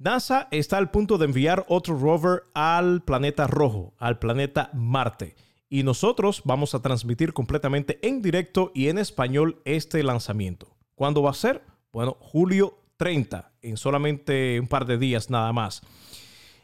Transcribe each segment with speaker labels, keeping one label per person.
Speaker 1: NASA está al punto de enviar otro rover al planeta rojo, al planeta Marte. Y nosotros vamos a transmitir completamente en directo y en español este lanzamiento. ¿Cuándo va a ser? Bueno, julio 30, en solamente un par de días nada más.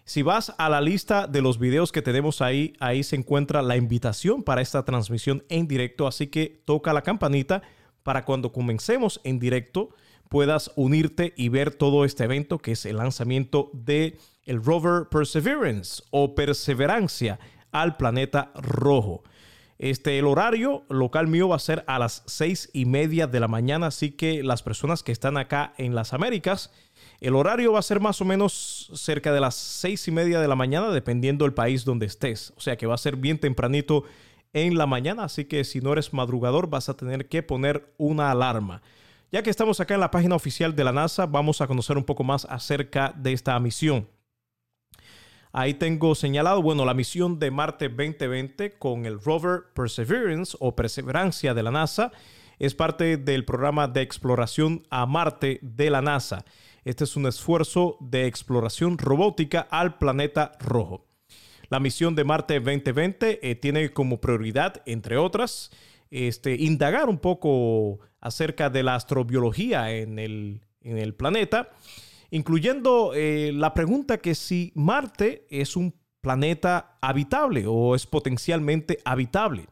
Speaker 1: Si vas a la lista de los videos que tenemos ahí, ahí se encuentra la invitación para esta transmisión en directo, así que toca la campanita para cuando comencemos en directo puedas unirte y ver todo este evento que es el lanzamiento de el rover Perseverance o Perseverancia al planeta rojo. Este, el horario local mío va a ser a las seis y media de la mañana, así que las personas que están acá en las Américas, el horario va a ser más o menos cerca de las seis y media de la mañana, dependiendo del país donde estés. O sea que va a ser bien tempranito en la mañana, así que si no eres madrugador vas a tener que poner una alarma. Ya que estamos acá en la página oficial de la NASA, vamos a conocer un poco más acerca de esta misión. Ahí tengo señalado, bueno, la misión de Marte 2020 con el rover Perseverance o Perseverancia de la NASA es parte del programa de exploración a Marte de la NASA. Este es un esfuerzo de exploración robótica al planeta rojo. La misión de Marte 2020 eh, tiene como prioridad, entre otras, este, indagar un poco acerca de la astrobiología en el, planeta, incluyendo eh, la pregunta que si Marte es un planeta habitable o es potencialmente habitable.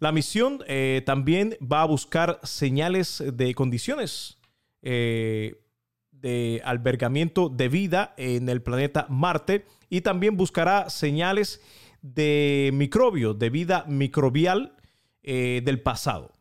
Speaker 1: La misión eh, también va a buscar señales de condiciones eh, de albergamiento de vida en el planeta Marte y también buscará señales de microbios, de vida microbial del pasado.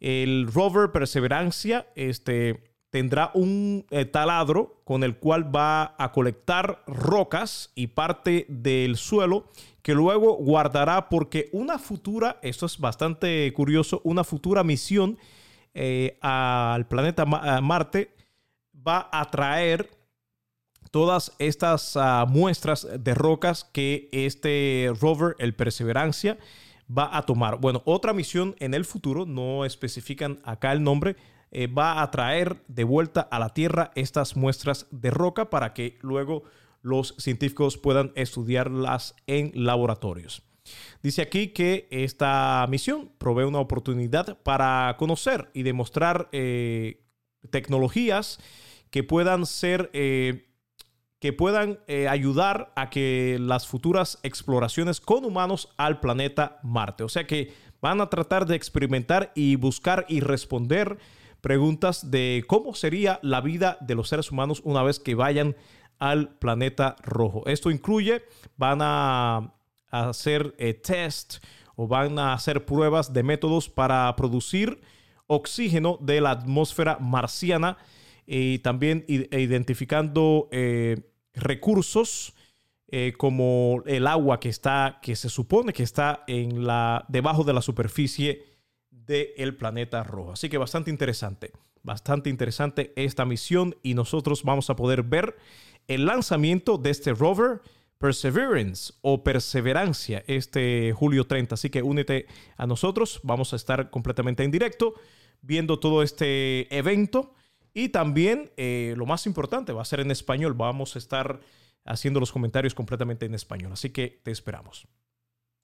Speaker 1: El rover Perseverancia este, tendrá un eh, taladro con el cual va a colectar rocas y parte del suelo que luego guardará porque una futura, esto es bastante curioso, una futura misión eh, al planeta Marte va a traer todas estas ah, muestras de rocas que este rover, el Perseverancia, va a tomar. Bueno, otra misión en el futuro, no especifican acá el nombre, eh, va a traer de vuelta a la Tierra estas muestras de roca para que luego los científicos puedan estudiarlas en laboratorios. Dice aquí que esta misión provee una oportunidad para conocer y demostrar eh, tecnologías que puedan ser eh, que puedan eh, ayudar a que las futuras exploraciones con humanos al planeta Marte. O sea que van a tratar de experimentar y buscar y responder preguntas de cómo sería la vida de los seres humanos una vez que vayan al planeta rojo. Esto incluye, van a hacer eh, test o van a hacer pruebas de métodos para producir oxígeno de la atmósfera marciana y también identificando eh, recursos eh, como el agua que está, que se supone que está en la, debajo de la superficie del planeta rojo. Así que bastante interesante, bastante interesante esta misión y nosotros vamos a poder ver el lanzamiento de este rover Perseverance o Perseverancia este julio 30. Así que únete a nosotros, vamos a estar completamente en directo viendo todo este evento y también, eh, lo más importante, va a ser en español. Vamos a estar haciendo los comentarios completamente en español. Así que te esperamos.